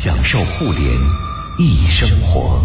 享受互联易生活。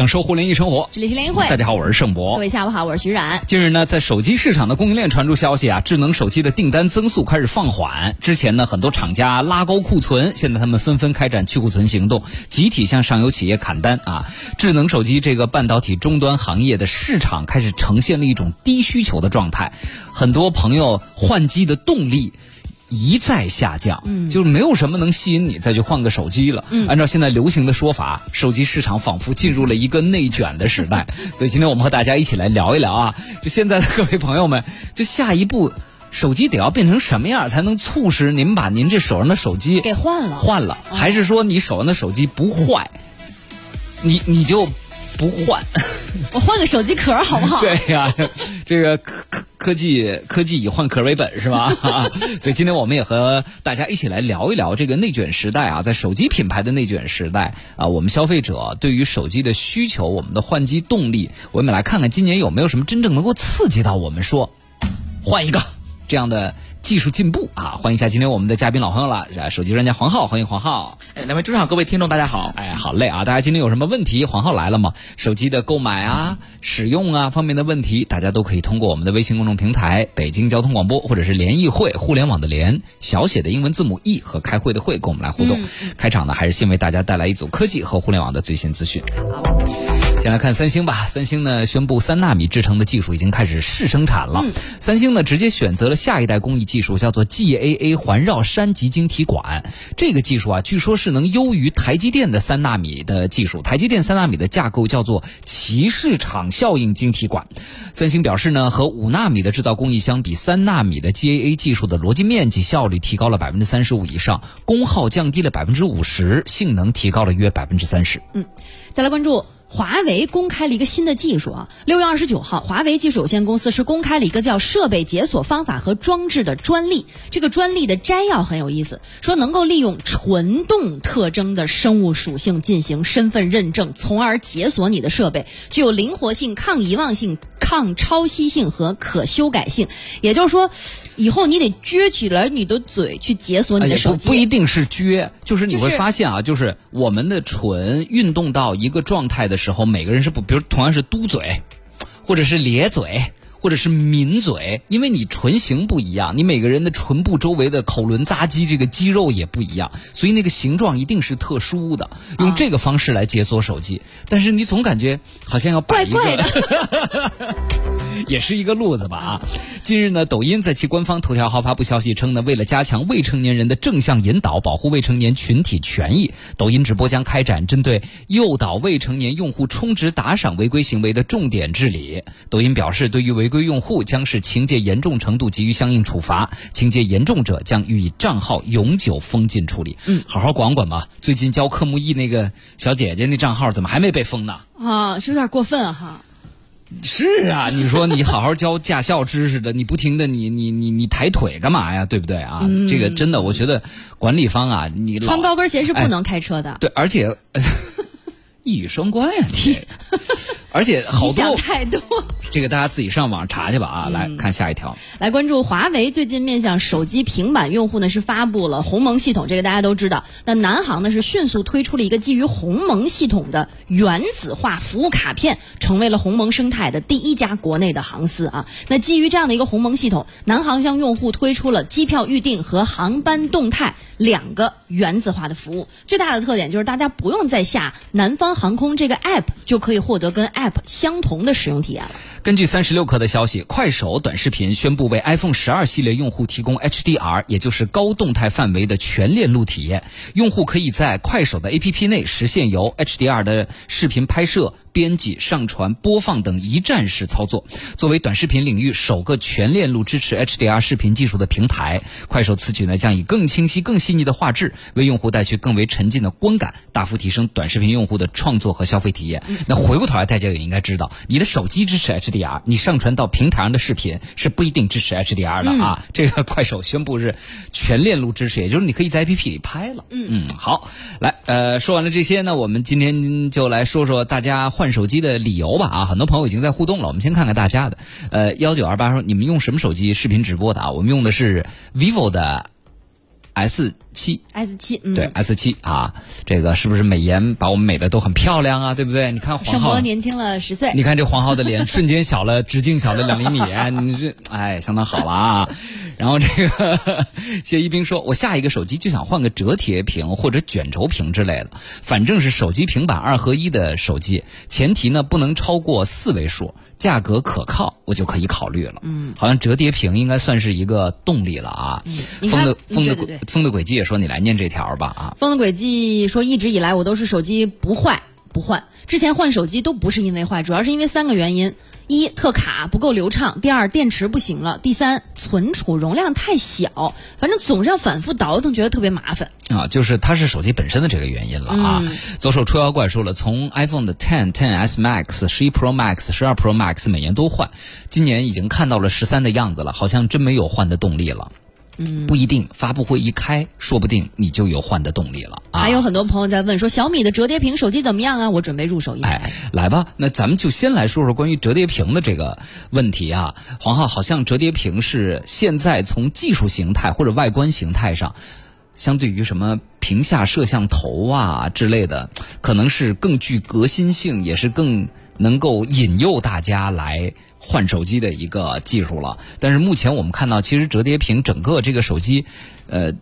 享受互联易生活，这里是联谊会。大家好，我是盛博。各位下午好，我是徐冉。近日呢，在手机市场的供应链传出消息啊，智能手机的订单增速开始放缓。之前呢，很多厂家拉高库存，现在他们纷纷开展去库存行动，集体向上游企业砍单啊。智能手机这个半导体终端行业的市场开始呈现了一种低需求的状态，很多朋友换机的动力。一再下降，嗯，就是没有什么能吸引你再去换个手机了。嗯，按照现在流行的说法，手机市场仿佛进入了一个内卷的时代。所以今天我们和大家一起来聊一聊啊，就现在的各位朋友们，就下一步手机得要变成什么样才能促使您把您这手上的手机给换了？换了，还是说你手上的手机不坏，你你就不换？我换个手机壳好不好？对呀，这个科科科技科技以换壳为本是吧？所以今天我们也和大家一起来聊一聊这个内卷时代啊，在手机品牌的内卷时代啊，我们消费者对于手机的需求，我们的换机动力，我们来看看今年有没有什么真正能够刺激到我们说换一个这样的。技术进步啊！欢迎一下今天我们的嘉宾老朋友了，手机专家黄浩，欢迎黄浩。哎，两位主持人，各位听众，大家好。哎，好嘞啊！大家今天有什么问题？黄浩来了吗？手机的购买啊、使用啊方面的问题，大家都可以通过我们的微信公众平台“北京交通广播”或者是联谊会互联网的联小写的英文字母 E 和开会的会，跟我们来互动。开场呢，还是先为大家带来一组科技和互联网的最新资讯。先来看三星吧，三星呢宣布三纳米制成的技术已经开始试生产了。三星呢直接选择了下一代工艺技术，叫做 GAA 环绕山极晶体管。这个技术啊，据说是能优于台积电的三纳米的技术。台积电三纳米的架构叫做骑士场效应晶体管。三星表示呢，和五纳米的制造工艺相比，三纳米的 GAA 技术的逻辑面积效率提高了百分之三十五以上，功耗降低了百分之五十，性能提高了约百分之三十。嗯，再来关注。华为公开了一个新的技术啊，六月二十九号，华为技术有限公司是公开了一个叫设备解锁方法和装置的专利。这个专利的摘要很有意思，说能够利用纯动特征的生物属性进行身份认证，从而解锁你的设备，具有灵活性、抗遗忘性、抗抄袭性和可修改性。也就是说，以后你得撅起来你的嘴去解锁你的手机。不不一定是撅，就是你会发现啊，就是我们的唇运动到一个状态的。时候，每个人是不，比如同样是嘟嘴，或者是咧嘴，或者是抿嘴，因为你唇形不一样，你每个人的唇部周围的口轮匝肌这个肌肉也不一样，所以那个形状一定是特殊的。用这个方式来解锁手机，但是你总感觉好像要怪怪的。也是一个路子吧啊！近日呢，抖音在其官方头条号发布消息称呢，为了加强未成年人的正向引导，保护未成年群体权益，抖音直播将开展针对诱导未成年用户充值打赏违规行为的重点治理。抖音表示，对于违规用户，将是情节严重程度给予相应处罚，情节严重者将予以账号永久封禁处理。嗯，好好管管吧。最近教科目一那个小姐姐那账号怎么还没被封呢？啊，是有点过分哈。是啊，你说你好好教驾校知识的，你不停的你你你你抬腿干嘛呀？对不对啊？这个真的，我觉得管理方啊，你穿高跟鞋是不能开车的。对，而且。一语双关呀，你，而且好多太多，这个大家自己上网查去吧啊！来看下一条，来关注华为最近面向手机、平板用户呢是发布了鸿蒙系统，这个大家都知道。那南航呢是迅速推出了一个基于鸿蒙系统的原子化服务卡片，成为了鸿蒙生态的第一家国内的航司啊。那基于这样的一个鸿蒙系统，南航向用户推出了机票预订和航班动态两个原子化的服务。最大的特点就是大家不用再下南方。航空这个 app 就可以获得跟 app 相同的使用体验了。根据三十六氪的消息，快手短视频宣布为 iPhone 十二系列用户提供 HDR，也就是高动态范围的全链路体验。用户可以在快手的 APP 内实现由 HDR 的视频拍摄编辑、上传、播放等一站式操作。作为短视频领域首个全链路支持 HDR 视频技术的平台，快手此举呢将以更清晰、更细腻的画质，为用户带去更为沉浸的观感，大幅提升短视频用户的创作和消费体验。那回过头来，大家也应该知道，你的手机支持 HDR，你上传到平台上的视频是不一定支持 HDR 的啊。这个快手宣布是全链路支持，也就是你可以在 APP 里拍了。嗯好，来，呃，说完了这些呢，我们今天就来说说大家换手机的理由吧。啊，很多朋友已经在互动了，我们先看看大家的。呃，幺九二八说你们用什么手机视频直播的啊？我们用的是 vivo 的 S 七。S 七，嗯，对 S 七啊，这个是不是美颜把我们美的都很漂亮啊？对不对？你看黄浩，年轻了十岁。你看这黄浩的脸瞬间小了，直径小了两厘米，你这哎相当好了啊。然后这个谢一冰说，我下一个手机就想换个折叠屏或者卷轴屏之类的，反正是手机平板二合一的手机，前提呢不能超过四位数，价格可靠，我就可以考虑了。嗯，好像折叠屏应该算是一个动力了啊。风的风的风的轨迹也说你来念这条吧啊。风的轨迹说，一直以来我都是手机不坏不换，之前换手机都不是因为坏，主要是因为三个原因：一特卡不够流畅；第二电池不行了；第三存储容量太小。反正总是要反复倒腾，觉得特别麻烦。啊，就是它是手机本身的这个原因了啊。左手出妖怪说了，从 iPhone 的 Ten、Ten S Max、十一 Pro Max、十二 Pro Max 每年都换，今年已经看到了十三的样子了，好像真没有换的动力了。嗯，不一定，发布会一开，说不定你就有换的动力了啊。还有很多朋友在问说，小米的折叠屏手机怎么样啊？我准备入手一台。哎，来吧，那咱们就先来说说关于折叠屏的这个问题啊。黄浩，好像折叠屏是现在从技术形态或者外观形态上，相对于什么屏下摄像头啊之类的，可能是更具革新性，也是更能够引诱大家来。换手机的一个技术了，但是目前我们看到，其实折叠屏整个这个手机，呃，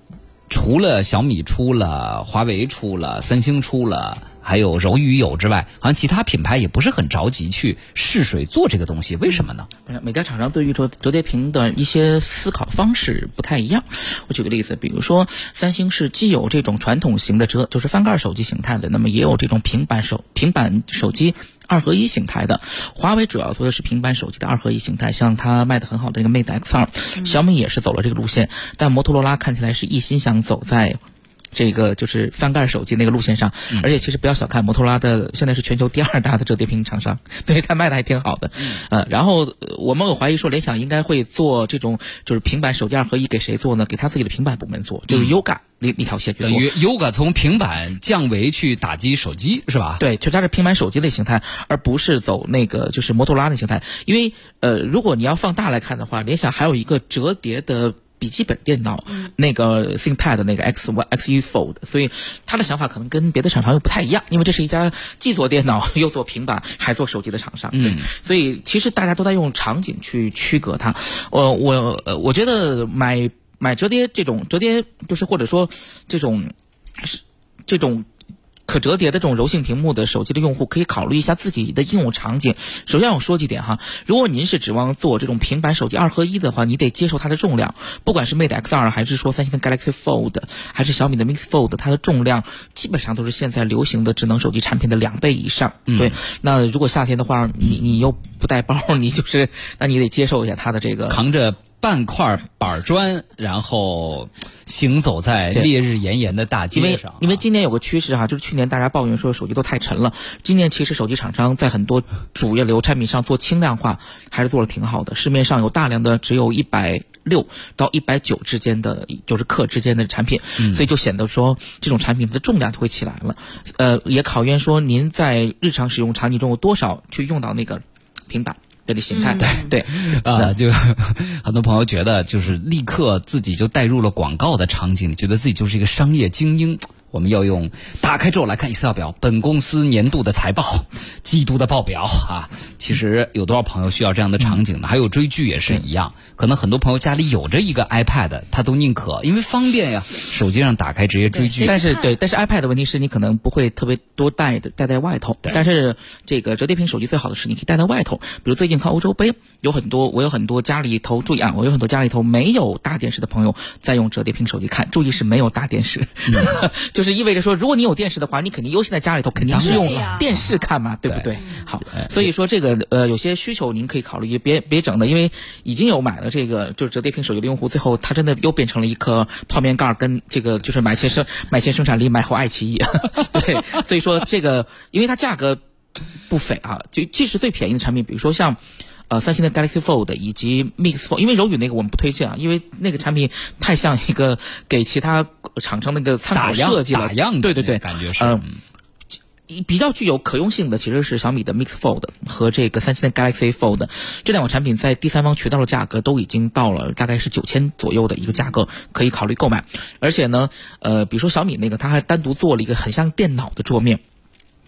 除了小米出了，华为出了，三星出了。还有柔宇有之外，好像其他品牌也不是很着急去试水做这个东西，为什么呢？每家厂商对于折折叠屏的一些思考方式不太一样。我举个例子，比如说三星是既有这种传统型的折，就是翻盖手机形态的，那么也有这种平板手平板手机二合一形态的。华为主要做的是平板手机的二合一形态，像它卖的很好的那个 Mate X 二，小米也是走了这个路线，但摩托罗拉看起来是一心想走在。这个就是翻盖手机那个路线上，而且其实不要小看摩托罗拉的，现在是全球第二大的折叠屏厂商，对它卖的还挺好的。呃，然后呃我们有怀疑说联想应该会做这种就是平板手机二合一，给谁做呢？给他自己的平板部门做，就是 Yoga 那那条线去做。等于 Yoga 从平板降维去打击手机是吧？对，就它是平板手机的形态，而不是走那个就是摩托罗拉的形态。因为呃，如果你要放大来看的话，联想还有一个折叠的。笔记本电脑，那个 ThinkPad 那个 X Y X E Fold，所以他的想法可能跟别的厂商又不太一样，因为这是一家既做电脑又做平板还做手机的厂商，对，所以其实大家都在用场景去区隔它。我我呃，我觉得买买折叠这种折叠，就是或者说这种是这种。可折叠的这种柔性屏幕的手机的用户可以考虑一下自己的应用场景。首先我说几点哈，如果您是指望做这种平板手机二合一的话，你得接受它的重量，不管是 Mate X 二还是说三星的 Galaxy Fold，还是小米的 Mix Fold，它的重量基本上都是现在流行的智能手机产品的两倍以上。对，那如果夏天的话，你你又不带包，你就是，那你得接受一下它的这个扛着半块板砖，然后行走在烈日炎炎的大街上啊。因为今年有个趋势哈、就是去年大家抱怨说手机都太沉了，今年其实手机厂商在很多主流产品上做轻量化，还是做的挺好的。市面上有大量的只有一百六到一百九之间的，就是克之间的产品，所以就显得说这种产品的重量就会起来了。呃，也考验说您在日常使用场景中有多少去用到那个平板。的这形态，对，啊，就 很多朋友觉得，就是立刻自己就带入了广告的场景，觉得自己就是一个商业精英。我们要用打开之后来看 Excel 表，本公司年度的财报、季度的报表啊。其实有多少朋友需要这样的场景呢？还有追剧也是一样，可能很多朋友家里有着一个 iPad，他都宁可因为方便呀，手机上打开直接追剧。但是对，但是 iPad 的问题是你可能不会特别多带的带在外头。但是这个折叠屏手机最好的是你可以带在外头，比如最近看欧洲杯，有很多我有很多家里头注意啊，我有很多家里头没有大电视的朋友在用折叠屏手机看，注意是没有大电视。就是意味着说，如果你有电视的话，你肯定优先在家里头肯定是用电视看嘛，对不对？好，所以说这个呃有些需求您可以考虑，别别整的，因为已经有买了这个就是折叠屏手机的用户，最后他真的又变成了一颗泡面盖儿，跟这个就是买些生买些生产力买后爱奇艺，对，所以说这个因为它价格不菲啊，就即使最便宜的产品，比如说像。呃，三星的 Galaxy Fold 以及 Mix Fold，因为柔宇那个我们不推荐啊，因为那个产品太像一个给其他厂商那个参考设计了，打样的对对对，感觉是。呃嗯比较具有可用性的其实是小米的 Mix Fold 和这个三星的 Galaxy Fold 这两款产品，在第三方渠道的价格都已经到了大概是九千左右的一个价格，可以考虑购买。而且呢，呃，比如说小米那个，它还单独做了一个很像电脑的桌面。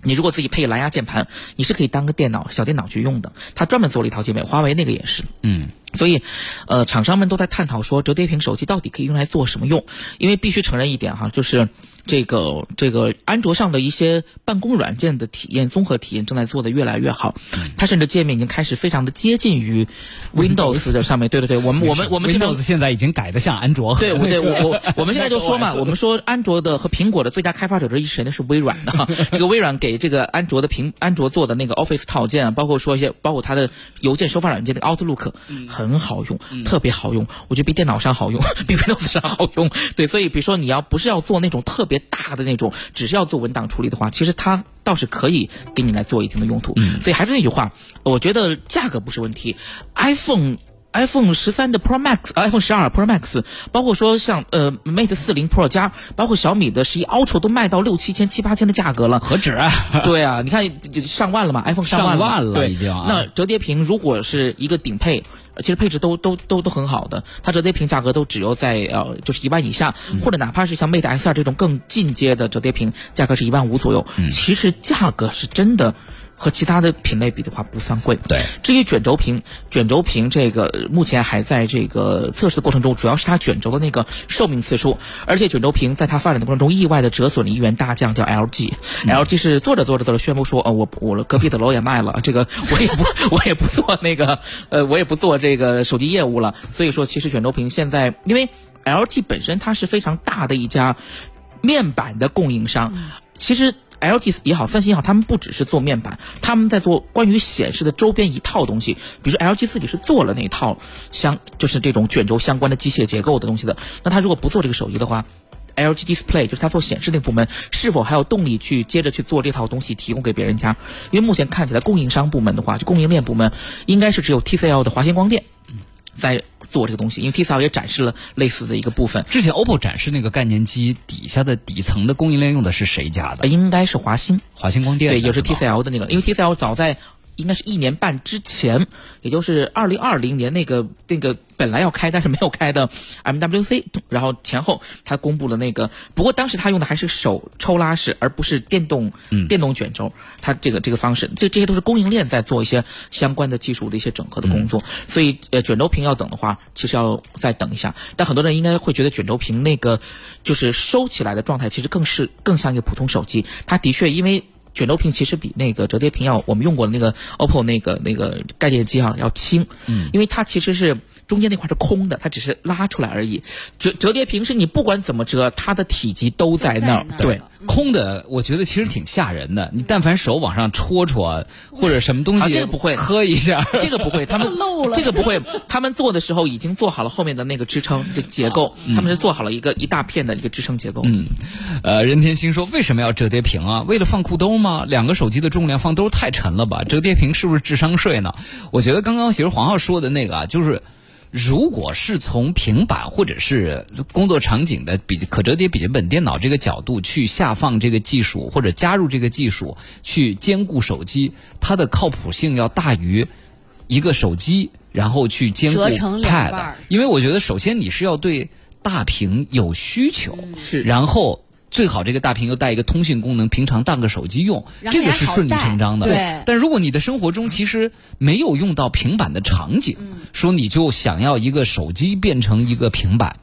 你如果自己配蓝牙键盘，你是可以当个电脑小电脑去用的。他专门做了一套界面，华为那个也是。嗯，所以，呃，厂商们都在探讨说，折叠屏手机到底可以用来做什么用？因为必须承认一点哈，就是这个这个安卓上的一些办公软件的体验、综合体验正在做的越来越好，它甚至界面已经开始非常的接近于 Windows 的上面。对对对，我们我们我们 Windows 现在已经改的像安卓和对，我对我我 我们现在就说嘛，我们说安卓的和苹果的最佳开发者之一谁呢？是微软的。这个微软给这个安卓的苹安卓做的那个 Office 套件啊，包括说一些包括它的邮件收发软件的 Outlook，很好用，特别好用，我觉得比电脑上好用，比 Windows 上好用。对，所以比如说你要不是要做那种特别大的那种，只是要做文档处理的话，其实它倒是可以给你来做一定的用途。所以还是那句话，我觉得价格不是问题，iPhone。iPhone 十三的 Pro Max、呃 iPhone 十二 Pro Max，包括说像呃 Mate 四零 Pro 加，包括小米的十一 Ultra 都卖到六七千、七八千的价格了。何止啊？对啊，你看上万了嘛，iPhone 上万了，上万了对已经啊那折叠屏如果是一个顶配。呃其实配置都都都都很好的，它折叠屏价格都只有在呃就是一万以下，嗯或者哪怕是像 Mate S 二这种更进阶的折叠屏，价格是一万五左右。嗯其实价格是真的和其他的品类比的话不算贵。对，至于卷轴屏，卷轴屏这个呃目前还在这个测试的过程中，主要是它卷轴的那个寿命次数，而且卷轴屏在它发展的过程中意外的折损了一员大将，叫 LG。LG 是做着做着做着宣布说，呃，我我隔壁的楼也卖了，这个我也不我也不做那个呃我也不做这个手机业务了。所以说，其实卷轴屏现在因为 LG 本身它是非常大的一家面板的供应商，其实 LG 也好，三星也好，他们不只是做面板，他们在做关于显示的周边一套东西。比如说 LG 自己是做了那一套相，就是这种卷轴相关的机械结构的东西的。那他如果不做这个手机的话，LG Display 就是他做显示那部门，是否还有动力去接着去做这套东西提供给别人家？因为目前看起来供应商部门的话，就供应链部门应该是只有 TCL 的华星光电在做这个东西，因为 TCL 也展示了类似的一个部分，之前 OPPO 展示那个概念机底下的底层的供应链用的是谁家呃，的？应该是华星。华星光电对，也是 TCL 的那个，因为 TCL 早在应该是一年半之前，也就是二零二零年那个那个本来要开但是没有开的 MWC，然后前后他公布了那个，不过当时他用的还是手抽拉式，而不是电动、电动卷轴，他这个这个方式，这这些都是供应链在做一些相关的技术的一些整合的工作，所以呃卷轴屏要等的话，其实要再等一下，但很多人应该会觉得卷轴屏那个就是收起来的状态，其实更是更像一个普通手机，它的确因为。卷轴屏其实比那个折叠屏要我们用过的那个 OPPO 那个那个概念机啊要轻，嗯，因为它其实是中间那块是空的，它只是拉出来而已。折折叠屏是你不管怎么折，它的体积都在那儿对。空的，我觉得其实挺吓人的。你但凡手往上戳戳，或者什么东西，啊这个不会磕一下，这个不会，他们 漏了这个不会，他们做的时候已经做好了后面的那个支撑这结构，他们是做好了一个一大片的一个支撑结构。嗯，呃，任天星说为什么要折叠屏啊？为了放裤兜吗？两个手机的重量放兜太沉了吧？折叠屏是不是智商税呢？我觉得刚刚其实黄浩说的那个啊，就是。如果是从平板或者是工作场景的笔可折叠笔记本电脑这个角度去下放这个技术，或者加入这个技术去兼顾手机，它的靠谱性要大于一个手机，然后去兼顾 Pad。因为我觉得首先你是要对大屏有需求，是。然后最好这个大屏又带一个通讯功能，平常当个手机用，这个是顺理成章的。对但如果你的生活中其实没有用到平板的场景，嗯说你就想要一个手机变成一个平板。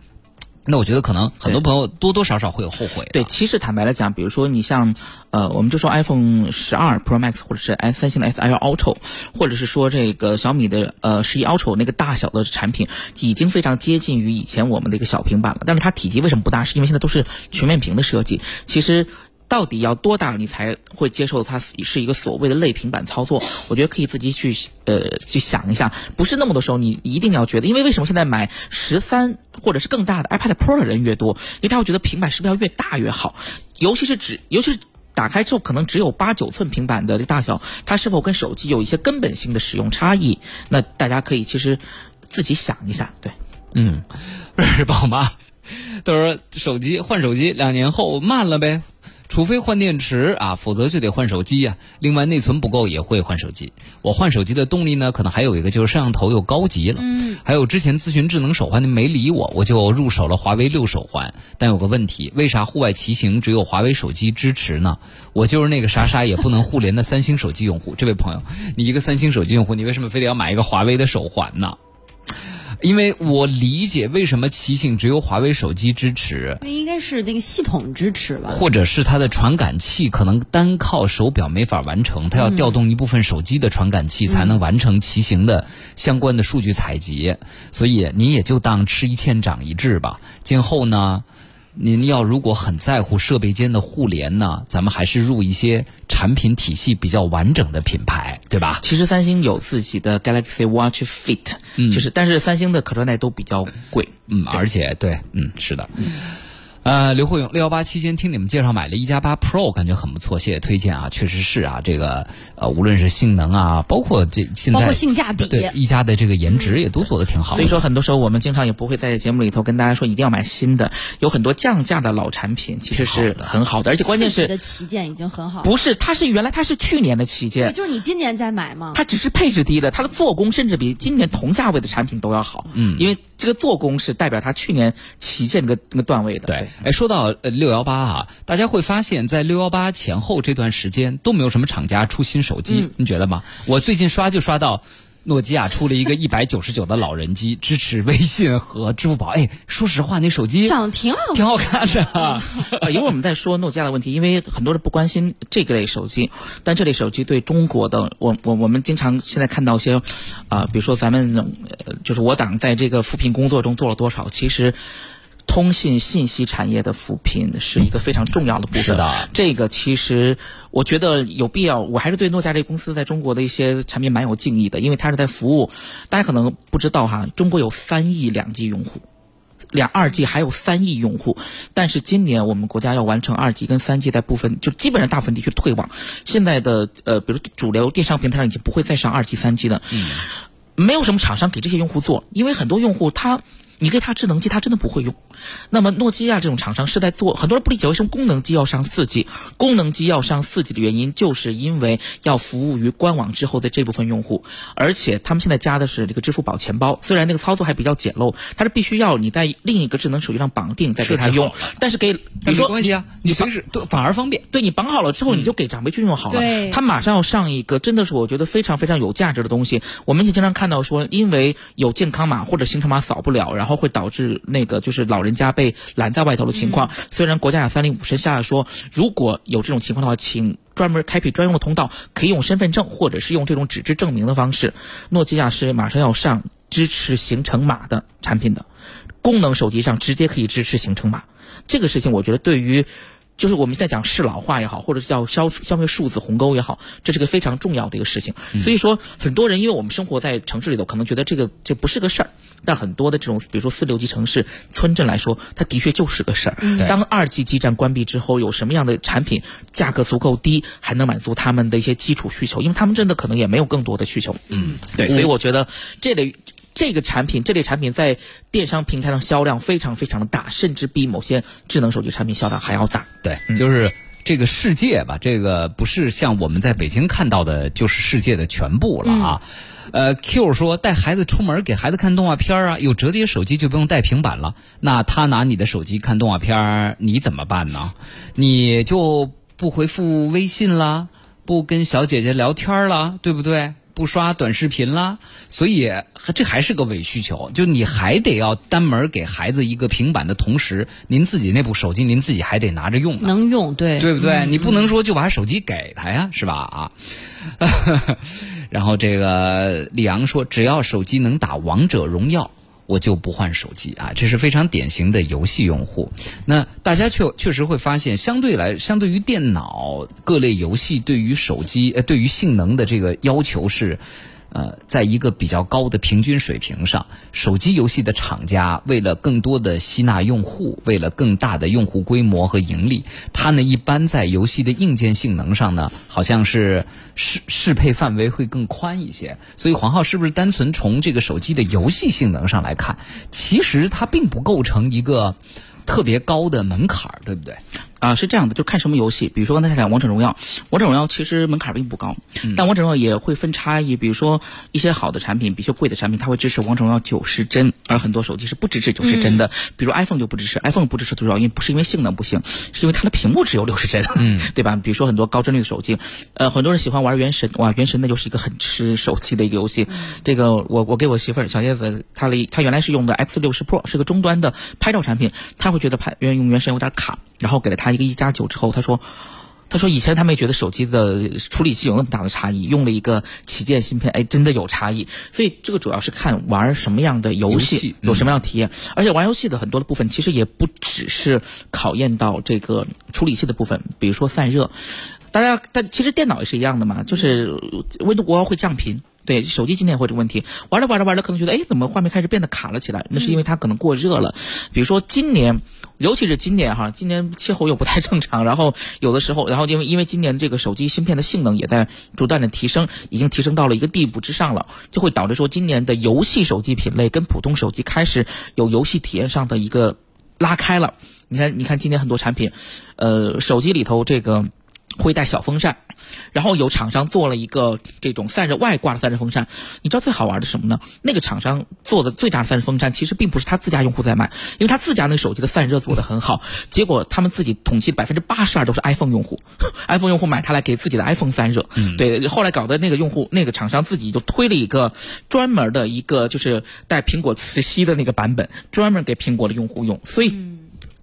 那我觉得可能很多朋友多多少少会有后悔的。对，其实坦白来讲，比如说你像，呃，我们就说 iPhone 十二 Pro Max 或者是 S 三星的 S L Ultra，或者是说这个小米的呃十一 Ultra 那个大小的产品，已经非常接近于以前我们的一个小平板了。但是它体积为什么不大？是因为现在都是全面屏的设计。其实。到底要多大你才会接受它是一个所谓的类平板操作？我觉得可以自己去呃去想一下，不是那么多时候你一定要觉得，因为为什么现在买十三或者是更大的 iPad Pro 的人越多？因为他会觉得平板是不是要越大越好？尤其是只尤其是打开之后可能只有八九寸平板的大小，它是否跟手机有一些根本性的使用差异？那大家可以其实自己想一下，对，嗯，不是宝妈都说手机换手机两年后慢了呗。除非换电池啊，否则就得换手机呀。另外内存不够也会换手机。我换手机的动力呢，可能还有一个就是摄像头又高级了。嗯。还有之前咨询智能手环的没理我，我就入手了华为六手环。但有个问题，为啥户外骑行只有华为手机支持呢？我就是那个啥啥也不能互联的三星手机用户。这位朋友，你一个三星手机用户，你为什么非得要买一个华为的手环呢？因为我理解为什么骑行只有华为手机支持，那应该是那个系统支持吧，或者是它的传感器可能单靠手表没法完成，它要调动一部分手机的传感器才能完成骑行的相关的数据采集，所以您也就当吃一堑长一智吧。今后呢？您要如果很在乎设备间的互联呢，咱们还是入一些产品体系比较完整的品牌，对吧？其实三星有自己的 Galaxy Watch Fit，嗯，就是但是三星的可穿戴都比较贵，嗯，而且对，嗯，是的。呃，刘慧勇六幺八期间听你们介绍买了一加八 Pro，感觉很不错，谢谢推荐啊，确实是啊，这个呃，无论是性能啊，包括这现在包括性价比，对一加的这个颜值也都做的挺好。所以说，很多时候我们经常也不会在节目里头跟大家说一定要买新的，有很多降价的老产品其实是很好的，而且关键是的旗舰已经很好。不是，它是原来它是去年的旗舰，就是你今年在买吗？它只是配置低了，它的做工甚至比今年同价位的产品都要好。嗯，因为这个做工是代表它去年旗舰那个那个段位的。对，哎，说到呃。六幺八啊，大家会发现，在六幺八前后这段时间都没有什么厂家出新手机，你觉得吗？我最近刷就刷到。诺基亚出了一个一百九十九的老人机，支持微信和支付宝。哎，说实话，那手机长得挺好，挺好看的。因为我们在说诺基亚的问题，因为很多人不关心这个类手机，但这类手机对中国的我我我们经常现在看到一些啊，比如说咱们就是我党在这个扶贫工作中做了多少，其实。通信信息产业的扶贫是一个非常重要的部分。是的，这个其实我觉得有必要。我还是对诺基亚这公司在中国的一些产品蛮有敬意的，因为它是在服务。大家可能不知道哈，中国有三亿两 G 用户，两二 G 还有三亿用户。但是今年我们国家要完成二 G 跟三 G 在部分，就基本上大部分地区退网。现在的呃，比如主流电商平台上已经不会再上二 G 三 G 的。嗯。没有什么厂商给这些用户做，因为很多用户他。你给他智能机，他真的不会用。那么诺基亚这种厂商是在做，很多人不理解为什么功能机要上四 G。功能机要上四 G 的原因，就是因为要服务于官网之后的这部分用户。而且他们现在加的是这个支付宝钱包，虽然那个操作还比较简陋，它是必须要你在另一个智能手机上绑定再给他用。但是给比如说没关系啊，你随时都反而方便。对你绑好了之后，你就给长辈去用好了。对，他马上要上一个真的是我觉得非常非常有价值的东西。我们也经常看到说，因为有健康码或者行程码扫不了，然后会导致。那个就是老人家被拦在外头的情况。虽然国家有三令五申下来说，如果有这种情况的话，请专门开辟专用的通道，可以用身份证或者是用这种纸质证明的方式。诺基亚是马上要上支持行程码的产品的，功能手机上直接可以支持行程码。这个事情，我觉得对于。就是我们在讲适老化也好，或者叫消消灭数字鸿沟也好，这是个非常重要的一个事情。所以说，很多人因为我们生活在城市里头，可能觉得这个这不是个事儿。但很多的这种，比如说四六级城市、村镇来说，它的确就是个事儿。当二级基站关闭之后，有什么样的产品价格足够低，还能满足他们的一些基础需求？因为他们真的可能也没有更多的需求。嗯，对。所以我觉得这类。这个产品，这类产品在电商平台上销量非常非常的大，甚至比某些智能手机产品销量还要大。对，就是这个世界吧，这个不是像我们在北京看到的，就是世界的全部了啊。呃，Q 说带孩子出门给孩子看动画片啊，有折叠手机就不用带平板了。那他拿你的手机看动画片，你怎么办呢？你就不回复微信啦，不跟小姐姐聊天了，对不对？不刷短视频啦，所以这还是个伪需求。就你还得要单门给孩子一个平板的同时，您自己那部手机您自己还得拿着用呢。能用对对不对？你不能说就把手机给他呀，是吧？啊，然后这个李阳说，只要手机能打王者荣耀，我就不换手机啊。这是非常典型的游戏用户。那大家确确实会发现，相对来，相对于电脑各类游戏，对于手机呃，对于性能的这个要求是。呃，在一个比较高的平均水平上，手机游戏的厂家为了更多的吸纳用户，为了更大的用户规模和盈利，它呢一般在游戏的硬件性能上呢，好像是适适配范围会更宽一些。所以黄浩是不是单纯从这个手机的游戏性能上来看，其实它并不构成一个特别高的门槛儿，对不对？啊，是这样的，就看什么游戏。比如说刚才讲王者荣耀，王者荣耀其实门槛并不高，但王者荣耀也会分差异。比如说一些好的产品，比较贵的产品，它会支持王者荣耀九十帧，而很多手机是不支持九十帧的。比如 iPhone 就不支持，iPhone 不支持多少？因为不是因为性能不行，是因为它的屏幕只有六十帧，嗯，对吧？比如说很多高帧率的手机，呃，很多人喜欢玩原神，哇，原神那就是一个很吃手机的一个游戏。这个我我给我媳妇儿小叶子，她离她原来是用的 X 六十 Pro，是个终端的拍照产品，她会觉得拍原用原神有点卡。然后给了他一个一加九之后，他说，他说以前他没觉得手机的处理器有那么大的差异，用了一个旗舰芯片，哎，真的有差异。所以这个主要是看玩什么样的游戏，有什么样的体验。而且玩游戏的很多的部分，其实也不只是考验到这个处理器的部分，比如说散热。大家，但其实电脑也是一样的嘛，就是温度高会降频。对，手机今天也会这个问题，玩着玩着玩着，可能觉得，哎，怎么画面开始变得卡了起来？那是因为它可能过热了。比如说今年，尤其是今年哈，今年气候又不太正常，然后有的时候，然后因为因为今年这个手机芯片的性能也在不断的提升，已经提升到了一个地步之上了，就会导致说今年的游戏手机品类跟普通手机开始有游戏体验上的一个拉开了。你看，你看今年很多产品，呃，手机里头这个会带小风扇。然后有厂商做了一个这种散热外挂的散热风扇，你知道最好玩的什么呢？那个厂商做的最大的散热风扇，其实并不是他自家用户在卖，因为他自家那手机的散热做的很好，结果他们自己统计百分之八十二都是 iPhone 用户，iPhone 用户买它来给自己的 iPhone 散热，对，后来搞的那个用户那个厂商自己就推了一个专门的一个就是带苹果磁吸的那个版本，专门给苹果的用户用，所以。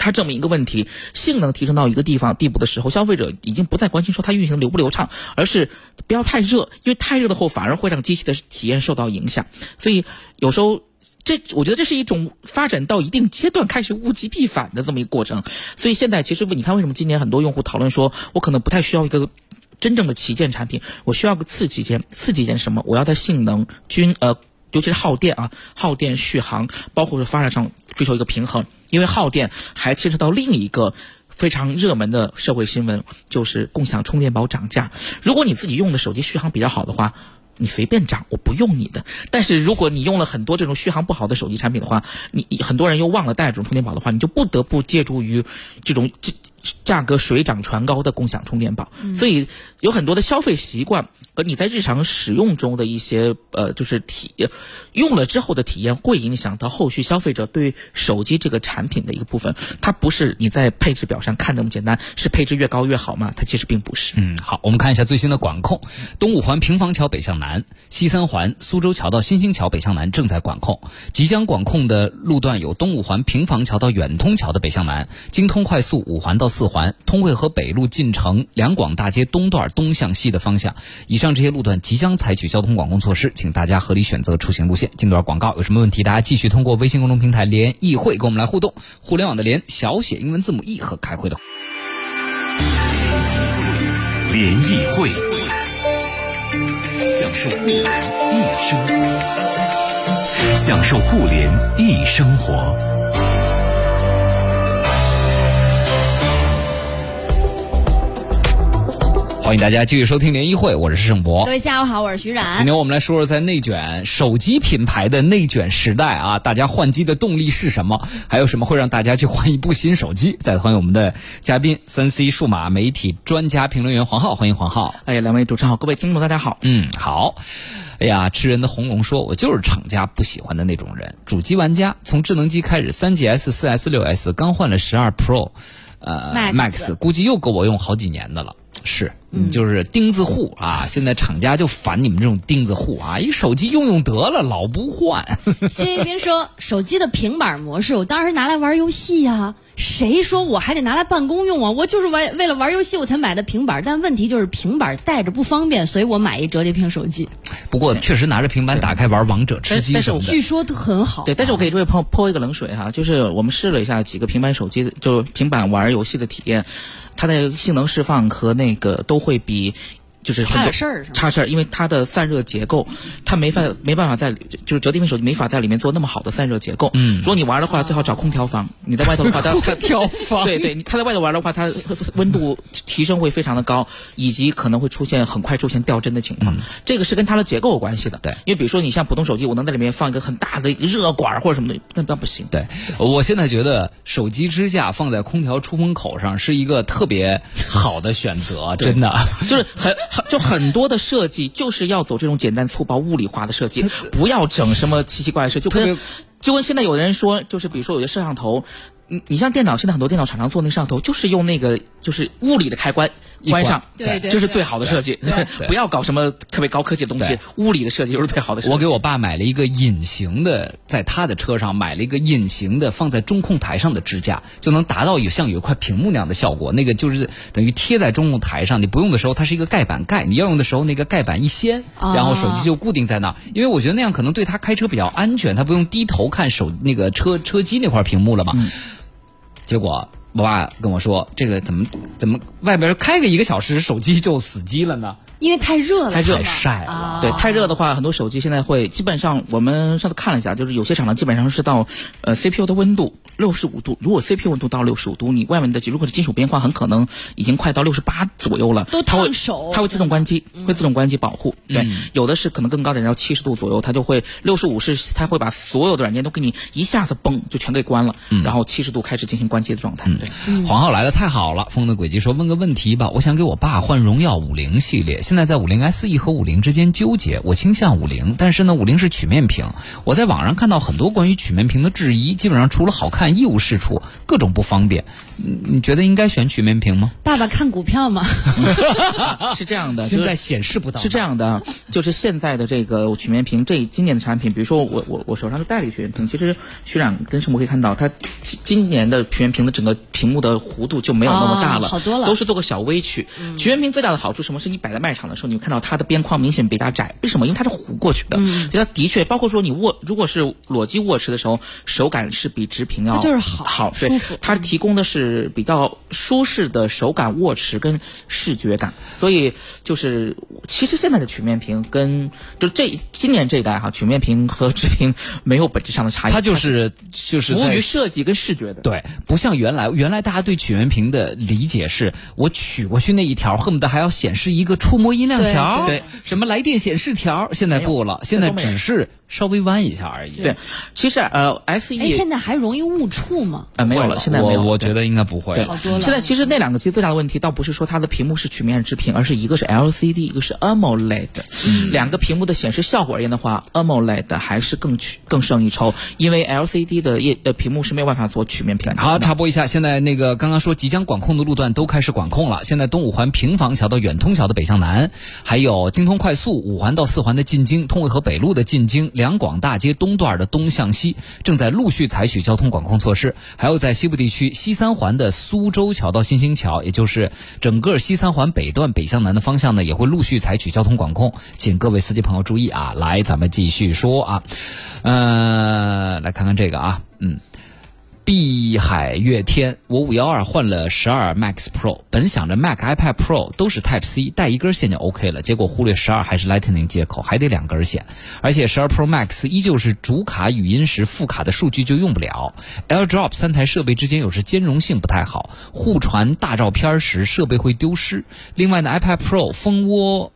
它证明一个问题，性能提升到一个地方地步的时候，消费者已经不再关心说它运行流不流畅，而是不要太热，因为太热的后反而会让机器的体验受到影响。所以有时候，这我觉得这是一种发展到一定阶段开始物极必反的这么一个过程。所以现在其实你看，为什么今年很多用户讨论说，我可能不太需要一个真正的旗舰产品，我需要个次旗舰。次旗舰什么？我要在性能均呃。尤其是耗电啊，耗电续航，包括是发展上追求一个平衡。因为耗电还牵扯到另一个非常热门的社会新闻，就是共享充电宝涨价。如果你自己用的手机续航比较好的话，你随便涨，我不用你的。但是如果你用了很多这种续航不好的手机产品的话，你很多人又忘了带这种充电宝的话，你就不得不借助于这种。价格水涨船高的共享充电宝，所以有很多的消费习惯和你在日常使用中的一些呃，就是体用了之后的体验，会影响到后续消费者对手机这个产品的一个部分。它不是你在配置表上看那么简单，是配置越高越好吗？它其实并不是。嗯，好，我们看一下最新的管控：东五环平房桥北向南、西三环苏州桥到新兴桥北向南正在管控，即将管控的路段有东五环平房桥到远通桥的北向南、京通快速五环到。四环通惠河北路进城两广大街东段东向西的方向，以上这些路段即将采取交通管控措施，请大家合理选择出行路线。进段广告，有什么问题大家继续通过微信公众平台“联谊会”跟我们来互动。互联网的“联”小写英文字母 “e” 和开会的“联谊会”，享受互联一生活，享受互联易生活。欢迎大家继续收听联谊会，我是施胜博。各位下午好，我是徐冉。今天我们来说说在内卷手机品牌的内卷时代啊，大家换机的动力是什么？还有什么会让大家去换一部新手机？再欢迎我们的嘉宾，三 C 数码媒体专家评论员黄浩，欢迎黄浩。哎，两位主持人好，各位听众大家好。嗯，好。哎呀，吃人的红龙说，我就是厂家不喜欢的那种人。主机玩家，从智能机开始，三 GS、四 S、六 S，刚换了十二 Pro，呃，Max，估计又够我用好几年的了。是。嗯就是钉子户啊！现在厂家就烦你们这种钉子户啊！一手机用用得了，老不换。谢一冰说，手机的平板模式，我当时拿来玩游戏呀。谁说我还得拿来办公用啊？我就是玩为了玩游戏我才买的平板，但问题就是平板带着不方便，所以我买一折叠屏手机。不过确实拿着平板打开玩王者、吃鸡什么的，据说都很好。对，但是我给这位朋友泼一个冷水哈，就是我们试了一下几个平板手机，就平板玩游戏的体验，它的性能释放和那个都会比。就是差点事儿，差事儿，因为它的散热结构，它没法没办法在就是折叠屏手机没法在里面做那么好的散热结构。嗯，如果你玩的话，最好找空调房。你在外头的话，它空调房。对对，它在外头玩的话，它温度提升会非常的高，以及可能会出现很快出现掉帧的情况。这个是跟它的结构有关系的。对，因为比如说你像普通手机，我能在里面放一个很大的热管或者什么的，那那不行。对，我现在觉得手机支架放在空调出风口上是一个特别好的选择，真的，就是很很就很多的。设计就是要走这种简单粗暴、物理化的设计，不要整什么奇奇怪怪事，就跟就跟现在有的人说，就是比如说有些摄像头。你你像电脑，现在很多电脑厂商做那摄像头，就是用那个就是物理的开关关上，对，这是最好的设计。不要搞什么特别高科技的东西，物理的设计就是最好的。设计。我给我爸买了一个隐形的，在他的车上买了一个隐形的，放在中控台上的支架，就能达到有像有一块屏幕那样的效果。那个就是等于贴在中控台上，你不用的时候它是一个盖板盖，你要用的时候那个盖板一掀，然后手机就固定在那儿。因为我觉得那样可能对他开车比较安全，他不用低头看手那个车车机那块屏幕了嘛。结果我爸跟我说：“这个怎么怎么外边开个一个小时，手机就死机了呢？”因为太热了，太热晒了。对，太热的话，很多手机现在会基本上，我们上次看了一下，就是有些厂商基本上是到呃 CPU 的温度六十五度。如果 CPU 温度到六十五度，你外面的如果是金属边框，很可能已经快到六十八左右了。都烫手。它会自动关机，会自动关机保护。对，有的是可能更高点，要七十度左右，它就会六十五是它会把所有的软件都给你一下子崩就全给关了，然后七十度开始进行关机的状态。对，黄浩来的太好了。风的轨迹说问个问题吧，我想给我爸换荣耀五零系列，现在在五零 SE。和五零之间纠结，我倾向五零，但是呢，五零是曲面屏。我在网上看到很多关于曲面屏的质疑，基本上除了好看一无是处，各种不方便。你觉得应该选曲面屏吗？爸爸看股票吗？是这样的，现在显示不到。是这样的，就是现在的这个曲面屏，这今年的产品，比如说我我我手上是代理曲面屏，其实徐冉跟什么可以看到，它今年的曲面屏的整个屏幕的弧度就没有那么大了，好多了，都是做个小微曲。曲面屏最大的好处什么？是你摆在卖场的时候，你会看到它的边框明显比它窄。为什么？因为它是弧过去的。嗯，它的确，包括说你握，如果是裸机握持的时候，手感是比直屏要就是好，好舒服。它提供的是比较舒适的手感、握持跟视觉感。所以就是，其实现在的曲面屏跟就这今年这一代哈，曲面屏和直屏没有本质上的差异。它就是就是服务于设计跟视觉的。对，不像原来，原来大家对曲面屏的理解是，我取过去那一条，恨不得还要显示一个触摸音量条，对，什么来电显示条。现在不了，现在只是。稍微弯一下而已。对，其实呃，S E 现在还容易误触吗？呃，没有了，现在没有。我觉得应该不会。对，好多了。现在其实那两个其实最大的问题，倒不是说它的屏幕是曲面直屏，而是一个是 L C D，一个是 AMOLED。嗯。两个屏幕的显示效果而言的话，AMOLED 还是更曲更胜一筹，因为 L C D 的页呃屏幕是没有办法做曲面屏。好，插播一下，现在那个刚刚说即将管控的路段都开始管控了。现在东五环平房桥到远通桥的北向南，还有京通快速五环到四环的进京，通渭河北路的进京，两广大街。东段的东向西正在陆续采取交通管控措施，还有在西部地区西三环的苏州桥到新兴桥，也就是整个西三环北段北向南的方向呢，也会陆续采取交通管控，请各位司机朋友注意啊！来，咱们继续说啊，呃，来看看这个啊，嗯。碧海月天，我五幺二换了十二 Max Pro，本想着 Mac、iPad Pro 都是 Type C，带一根线就 OK 了，结果忽略十二还是 Lightning 接口，还得两根线，而且十二 Pro Max 依旧是主卡语音时副卡的数据就用不了，AirDrop 三台设备之间有时兼容性不太好，互传大照片时设备会丢失。另外呢，iPad Pro 蜂窝。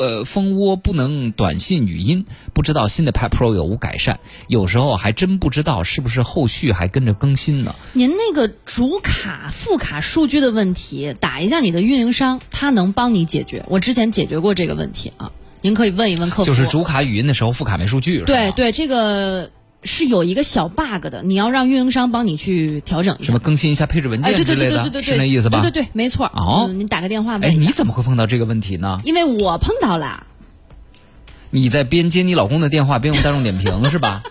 呃，蜂窝不能短信语音，不知道新的 Pad Pro 有无改善？有时候还真不知道是不是后续还跟着更新呢？您那个主卡副卡数据的问题，打一下你的运营商，他能帮你解决。我之前解决过这个问题啊，您可以问一问客服。就是主卡语音的时候副卡没数据。对对，这个是有一个小 bug 的，你要让运营商帮你去调整一下什么。更新一下配置文哎，对对件之类的，对对对对对，是那意思吧？对对对，没错。哦嗯你打个电话哎。你怎么会碰到这个问题呢？因为我碰到了，你在边接你老公的电话边用大众点评是吧？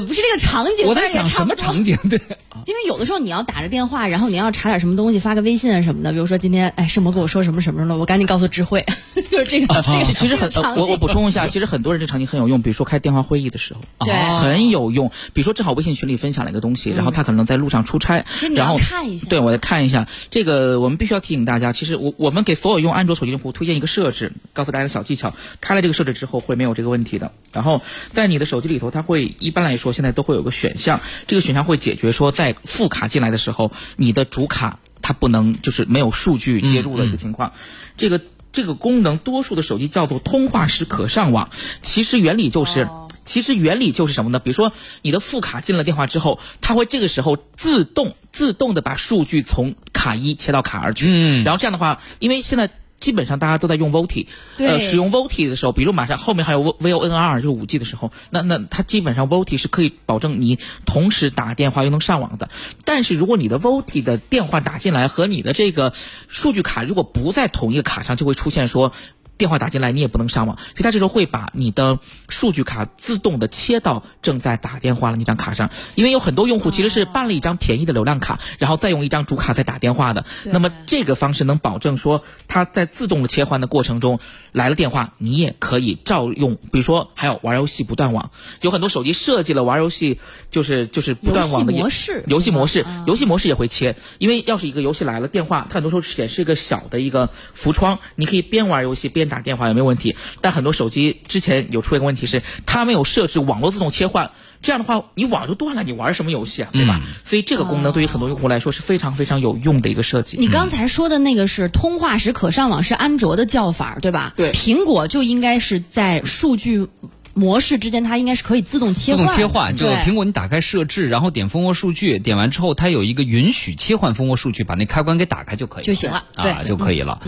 不不是这个场景。我在想什么场景？对，因为有的时候你要打着电话，然后你要查点什么东西，发个微信啊什么的。比如说今天，哎，盛博跟我说什么什么了，我赶紧告诉智慧，就是这个。这个其其实很，呃，这个我我补充一下，其实很多人这场景很有用，比如说开电话会议的时候，对哦很有用。比如说正好微信群里分享了一个东西，然后他可能在路上出差，然后看一下对我再看一下这个，我们必须要提醒大家，其实我我们给所有用安卓手机用户推荐一个设置，告诉大家一个小技巧，开了这个设置之后会没有这个问题的。然后在你的手机里头，它会一般来说现在都会有个选项，这个选项会解决说在副卡进来的时候，你的主卡它不能就是没有数据接入的一个情况。这个这个功能，多数的手机叫做通话时可上网，其实原理就是。哦其实原理就是什么呢？比如说你的副卡进了电话之后，它会这个时候自动自动的把数据从卡一切到卡二去。嗯然后这样的话，因为现在基本上大家都在用 VoLTE，呃，使用 VoLTE 的时候，比如马上后面还有 VONR 就是五 G 的时候，那那它基本上 VoLTE 是可以保证你同时打电话又能上网的。但是如果你的 VoLTE 的电话打进来和你的这个数据卡如果不在同一个卡上，就会出现说。电话打进来，你也不能上网，所以它这时候会把你的数据卡自动的切到正在打电话的那张卡上，因为有很多用户其实是办了一张便宜的流量卡，然后再用一张主卡再打电话的。那么这个方式能保证说，它在自动的切换的过程中来了电话，你也可以照用。比如说还有玩游戏不断网，有很多手机设计了玩游戏就是就是不断网的游戏模式游戏模式啊，游戏模式也会切，因为要是一个游戏来了，电话它很多时候显示一个小的一个浮窗，你可以边玩游戏边打电话也没有问题。但很多手机之前有出现一个问题是，它没有设置网络自动切换，这样的话你网就断了，你玩什么游戏啊，对吧？所以这个功能对于很多用户来说是非常非常有用的一个设计。你刚才说的那个是通话时可上网，是安卓的叫法，对吧？对苹果就应该是在数据模式之间，它应该是可以自动切换自。动切换，就苹果你打开设置，然后点蜂窝数据，点完之后它有一个允许切换蜂窝数据，把那开关给打开就可以了就行了啊，就可以了。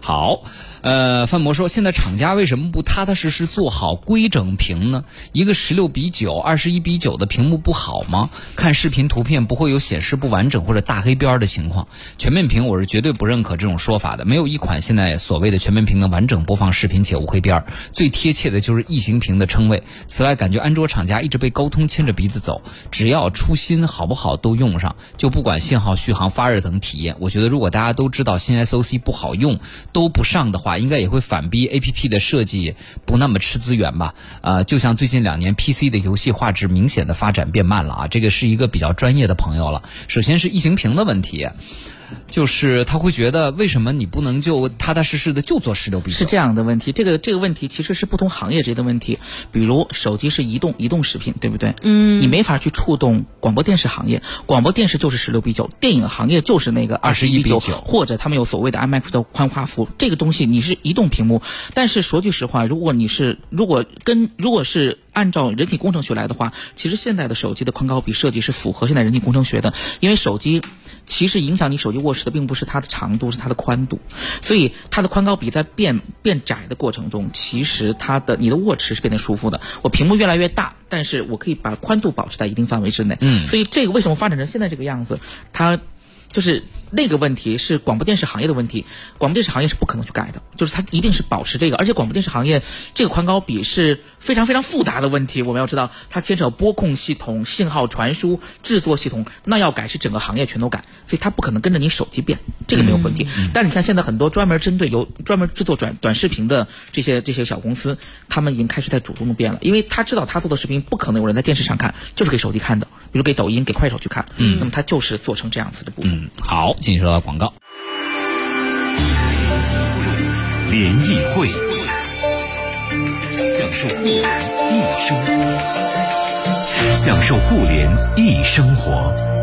好，呃，范博说，现在厂家为什么不踏踏实实做好规整屏呢？一个十六比九、二十一比九的屏幕不好吗？看视频图片不会有显示不完整或者大黑边儿的情况。全面屏我是绝对不认可这种说法的，没有一款现在所谓的全面屏能完整播放视频且无黑边儿。最贴切的就是异形屏的称谓。此外，感觉安卓厂家一直被高通牵着鼻子走，只要出新好不好都用上，就不管信号、续航、发热等体验。我觉得如果大家都知道新 SOC 不好用，都不上的话，啊应该也会反逼 APP 的设计不那么吃资源吧。啊，就像最近两年 PC 的游戏画质明显的发展变慢了啊，这个是一个比较专业的朋友了。首先是异形屏的问题。就是他会觉得，为什么你不能就踏踏实实的就做十六比九？是这样的问题，这个这个问题其实是不同行业之间的问题。比如手机是移动移动视频，对不对？嗯，你没法去触动广播电视行业，广播电视就是十六比九，电影行业就是那个二十一比九，或者他们有所谓的 IMAX 的宽画幅，这个东西你是移动屏幕。但是说句实话，如果你是如果跟如果是按照人体工程学来的话，其实现在的手机的宽高比设计是符合现在人体工程学的，因为手机其实影响你手机握持的并不是它的长度，是它的宽度，所以它的宽高比在变变窄的过程中，其实它的你的握持是变得舒服的。我屏幕越来越大，但是我可以把宽度保持在一定范围之内。嗯所以这个为什么发展成现在这个样子，它。就是那个问题是广播电视行业的问题，广播电视行业是不可能去改的，就是它一定是保持这个，而且广播电视行业这个宽高比是非常非常复杂的问题，我们要知道它牵扯播控系统、信号传输、制作系统，那要改是整个行业全都改，所以它不可能跟着你手机变，这个没有问题。但是你看现在很多专门针对有专门制作短短视频的这些这些小公司，他们已经开始在主动的变了，因为他知道他做的视频不可能有人在电视上看，就是给手机看的，比如给抖音、给快手去看，嗯，那么他就是做成这样子的部分。嗯，好，进入广告。联谊会，享受互联易生活，享受互联易生活。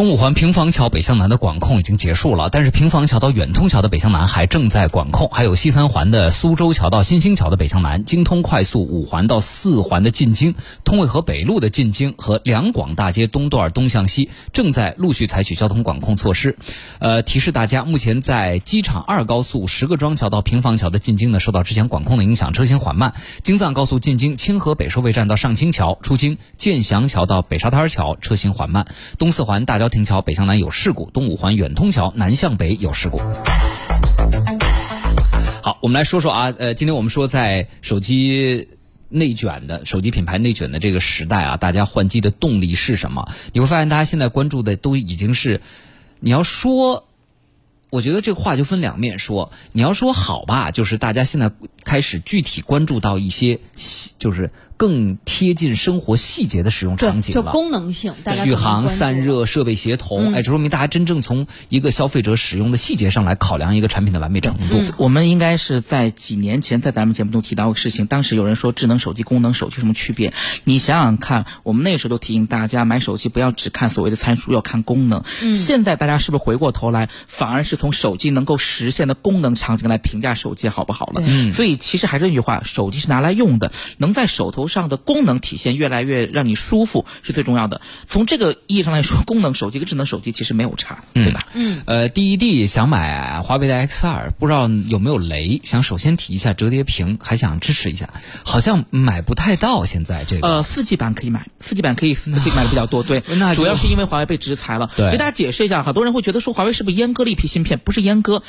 东五环平房桥北向南的管控已经结束了，但是平房桥到远通桥的北向南还正在管控，还有西三环的苏州桥到新兴桥的北向南，京通快速五环到四环的进京，通渭河北路的进京和两广大街东段东向西正在陆续采取交通管控措施。呃，提示大家，目前在机场二高速石各庄桥到平房桥的进京呢，受到之前管控的影响，车型缓慢。京藏高速进京清河北收费站到上清桥出京建祥桥到北沙滩桥车型缓慢。东四环大交亭桥北向南有事故，东五环远通桥南向北有事故。好，我们来说说啊，呃，今天我们说在手机内卷的手机品牌内卷的这个时代啊，大家换机的动力是什么？你会发现，大家现在关注的都已经是，你要说，我觉得这个话就分两面说。你要说好吧，就是大家现在开始具体关注到一些，就是更贴近生活细节的使用场景了。功能性，大家续航、散热、设备协同，哎，这说明大家真正从一个消费者使用的细节上来考量一个产品的完美程度。我们应该是在几年前在咱们节目中提到过事情，当时有人说智能手机、功能手机有什么区别？你想想看，我们那时候都提醒大家买手机不要只看所谓的参数，要看功能。现在大家是不是回过头来，反而是从手机能够实现的功能场景来评价手机好不好了？所以其实还是那句话，手机是拿来用的，能在手头上的功能体现越来越让你舒服是最重要的。从这个意义上来说，功能手机跟智能手机其实没有差，对吧？嗯呃，DED 想买华为的 X 2不知道有没有雷，想首先提一下折叠屏，还想支持一下，好像买不太到现在这个。呃，四 G 版可以买，四 G 版可以可以买的比较多，对那，主要是因为华为被制裁了。对给大家解释一下，很多人会觉得说华为是不是阉割了一批芯片？不是阉割，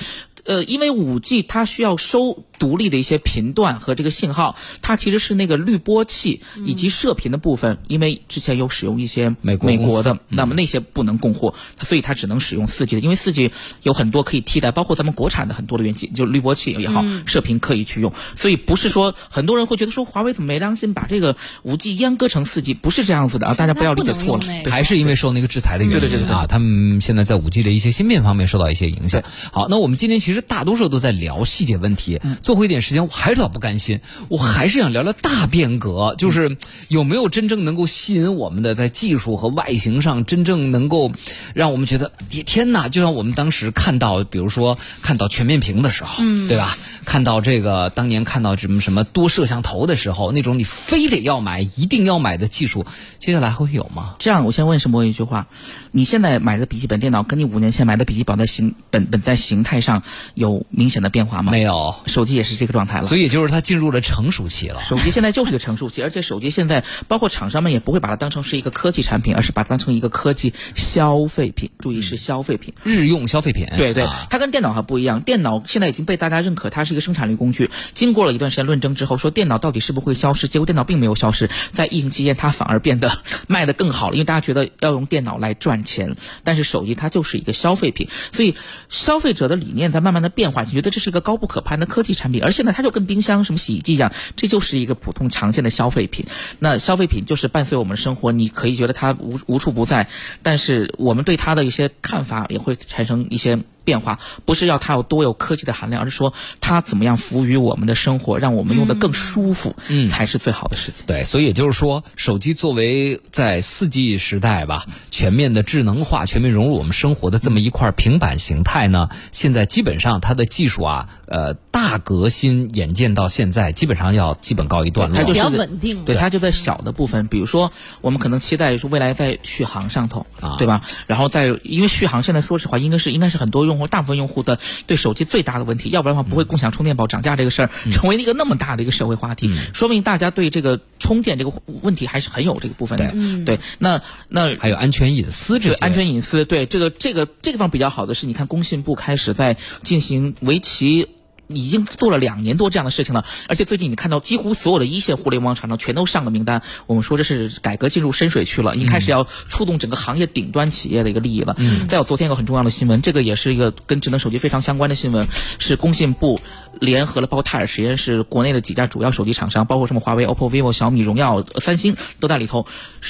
呃，因为五 G 它需要收独立的一些频段和这个信号，它其实是那个滤波器以及射频的部分，因为之前有使用一些美国美国的那么那些不能供货，所以它只能使用四 G 的，因为四 G 有很多可以替代，包括咱们国产的很多的元器，就滤波器也好，射频可以去用，所以不是说很多人会觉得说华为怎么没良心把这个五 G 阉割成四 G，不是这样子的啊，大家不要理解错了。还是因为受那个制裁的原因对对对对对。啊，他们现在在五 G 的一些芯片方面受到一些影响。好，那我们今天其实大多数都在聊细节问题，嗯最后一点时间我还是老不甘心，我还是想聊聊大变革，就是有没有真正能够吸引我们的在技术和外形上真正能够让我们觉得，天天哪！就像我们当时看到，比如说看到全面屏的时候，对吧？看到这个当年看到什么什么多摄像头的时候，那种你非得要买、一定要买的技术，接下来还会有吗？这样，我先问沈博一句话：你现在买的笔记本电脑，跟你五年前买的笔记本在形本本在形态上有明显的变化吗？没有，手机也是这个状态了。所以就是它进入了成熟期了。手机现在就是个成熟期，而且手机现在包括厂商们也不会把它当成是一个科技产品，而是把它当成一个科技消费品。注意是消费品。日用消费品，对对啊，它跟电脑还不一样。电脑现在已经被大家认可，它是一个生产力工具。经过了一段时间论证之后，说电脑到底是不是会消失？结果电脑并没有消失，在疫情期间它反而变得卖得更好了，因为大家觉得要用电脑来赚钱。但是手机它就是一个消费品，所以消费者的理念在慢慢慢的变化，你觉得这是一个高不可攀的科技产品，而现在它就跟冰箱、什么洗衣机一样，这就是一个普通常见的消费品。那消费品就是伴随我们生活，你可以觉得它无无处不在，但是我们对它的一些看法也会产生一些。变化不是要它有多有科技的含量，而是说它怎么样服务于我们的生活，让我们用的更舒服，嗯才是最好的事情。对，所以也就是说，手机作为在四 G 时代吧，全面的智能化、全面融入我们生活的这么一块平板形态呢，现在基本上它的技术啊，呃，大革新眼见到现在，基本上要基本告一段落。它就是比较稳定了对，它就在小的部分，比如说我们可能期待说未来在续航上头，啊对吧？然后在因为续航现在说实话，应该是应该是很多用户大部分用户的对手机最大的问题，要不然的话不会共享充电宝涨价这个事儿成为一个那么大的一个社会话题，说明大家对这个充电这个问题还是很有这个部分的。对，那那还有安全隐私这些，对安全隐私，对这个这个这个方面比较好的是，你看工信部开始在进行为期。已经做了两年多这样的事情了，而且最近你看到几乎所有的一线互联网厂商全都上了名单。我们说这是改革进入深水区了，已经开始要触动整个行业顶端企业的一个利益了。嗯，再有昨天一个很重要的新闻，这个也是一个跟智能手机非常相关的新闻，是工信部联合了包括泰尔实验室国内的几家主要手机厂商，包括什么华为、OPPO、vivo、小米、荣耀、三星都在里头，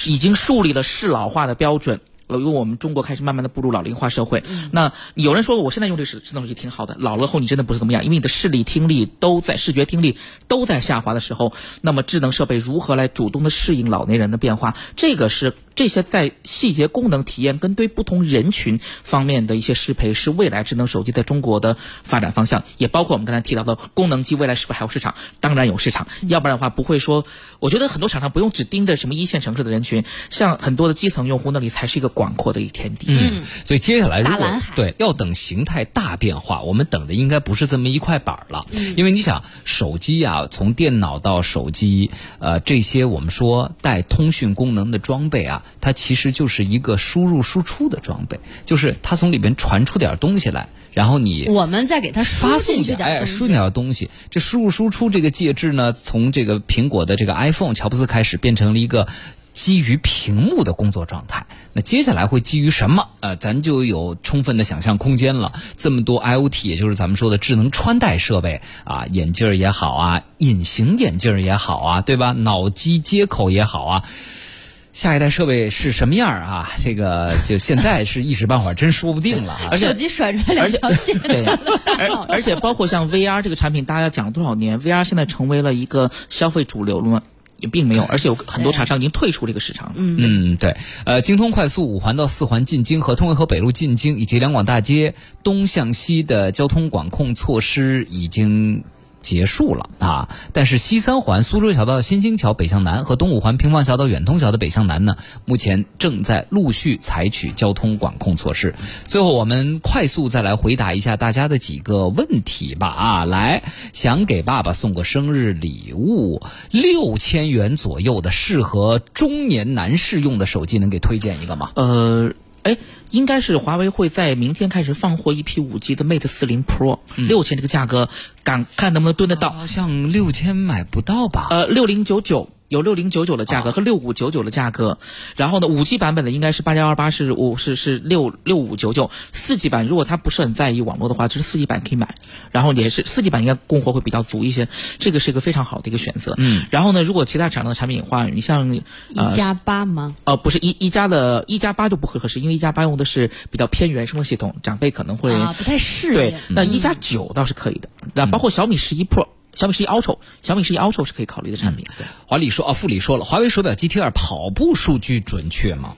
已经树立了适老化的标准。呃因为我们中国开始慢慢的步入老龄化社会，那有人说我现在用这个智能手机挺好的，老了后你真的不是怎么样，因为你的视力、听力都在视觉、听力都在下滑的时候，那么智能设备如何来主动的适应老年人的变化，这个是这些在细节、功能体验跟对不同人群方面的一些适配，是未来智能手机在中国的发展方向。也包括我们刚才提到的功能机，未来是不是还有市场？当然有市场，要不然的话不会说。我觉得很多厂商不用只盯着什么一线城市的人群，像很多的基层用户那里才是一个广阔的一天地。嗯，所以接下来如果对要等形态大变化，我们等的应该不是这么一块板儿了，因为你想手机啊，从电脑到手机，呃，这些我们说带通讯功能的装备啊，它其实就是一个输入输出的装备，就是它从里边传出点东西来，然后你我们再给它发输送点哎，点输进点东西。这输入输出这个介质呢，从这个苹果的这个 iPhone 乔布斯开始，变成了一个基于屏幕的工作状态。那接下来会基于什么？呃，咱就有充分的想象空间了。这么多 IoT，也就是咱们说的智能穿戴设备啊，眼镜儿也好啊，隐形眼镜儿也好啊，对吧？脑机接口也好啊。下一代设备是什么样儿啊？这个就现在是一时半会儿真说不定了啊。而且手机甩出来两条线，对，而而且包括像 VR 这个产品，大家讲了多少年，VR 现在成为了一个消费主流了吗？也并没有，而且有很多厂商已经退出这个市场了。嗯，嗯，对，呃，京通快速五环到四环进京和通惠河北路进京以及两广大街东向西的交通管控措施已经。结束了啊，但是西三环苏州桥到新兴桥北向南和东五环平房桥到远通桥的北向南呢，目前正在陆续采取交通管控措施。最后，我们快速再来回答一下大家的几个问题吧啊，来，想给爸爸送个生日礼物，六千元左右的适合中年男士用的手机，能给推荐一个吗？呃，哎，应该是华为会在明天开始放货一批五 G 的 Mate 四零 Pro，六千这个价格，敢看能不能蹲得到？好像六千买不到吧？呃，六零九九有六零九九的价格和六五九九的价格，然后呢，五 G 版本的应该是八加二八是五是是六六五九九，四 G 版如果他不是很在意网络的话，就是四 G 版可以买，然后也是四 G 版应该供货会比较足一些，这个是一个非常好的一个选择。嗯，然后呢，如果其他厂商的产品的话，你像呃一加八吗？呃，不是一一加的，一加八就不会合适，因为一加八用的是比较偏原生的系统，长辈可能会、啊，不太适应对应。。那一加九倒是可以的，那包括小米十一 Pro、小米十一 Ultra、小米十一 Ultra 是可以考虑的产品。对，华理说啊，副理说了，华为手表 GT 二跑步数据准确吗？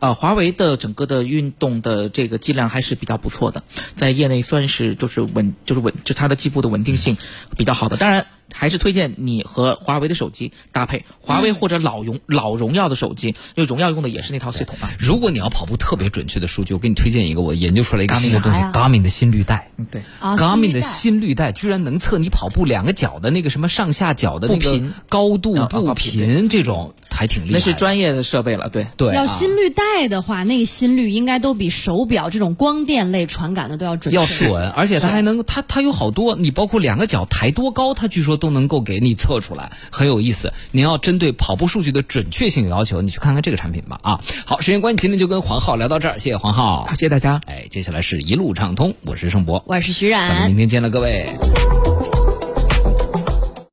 呃，华为的整个的运动的这个剂量还是比较不错的，在业内算是就是稳，就是稳，就它的计步的稳定性比较好的。当然，还是推荐你和华为的手机搭配，华为或者老荣、老荣耀的手机，因为荣耀用的也是那套系统啊。如果你要跑步特别准确的数据，我给你推荐一个，我研究出来一个 Garmin 新的东西，Garmin 的心率带。嗯，对。啊 Garmin 的心心率带居然能测你跑步两个脚的那个什么上下脚的那个步频高度步频频，这种还挺厉害。那是专业的设备了，对。对啊要心率带的话，那个心率应该都比手表这种光电类传感的都要准确。要准，而且它还能，它它有好多，你包括两个脚抬多高，它据说都能够给你测出来，很有意思。你要针对跑步数据的准确性有要求，你去看看这个产品吧啊。好，时间关系，今天就跟黄浩聊到这儿，谢谢黄浩好，。谢谢大家。哎，接下来是一路畅通，我是盛博，我是徐冉咱们明。天见了，各位。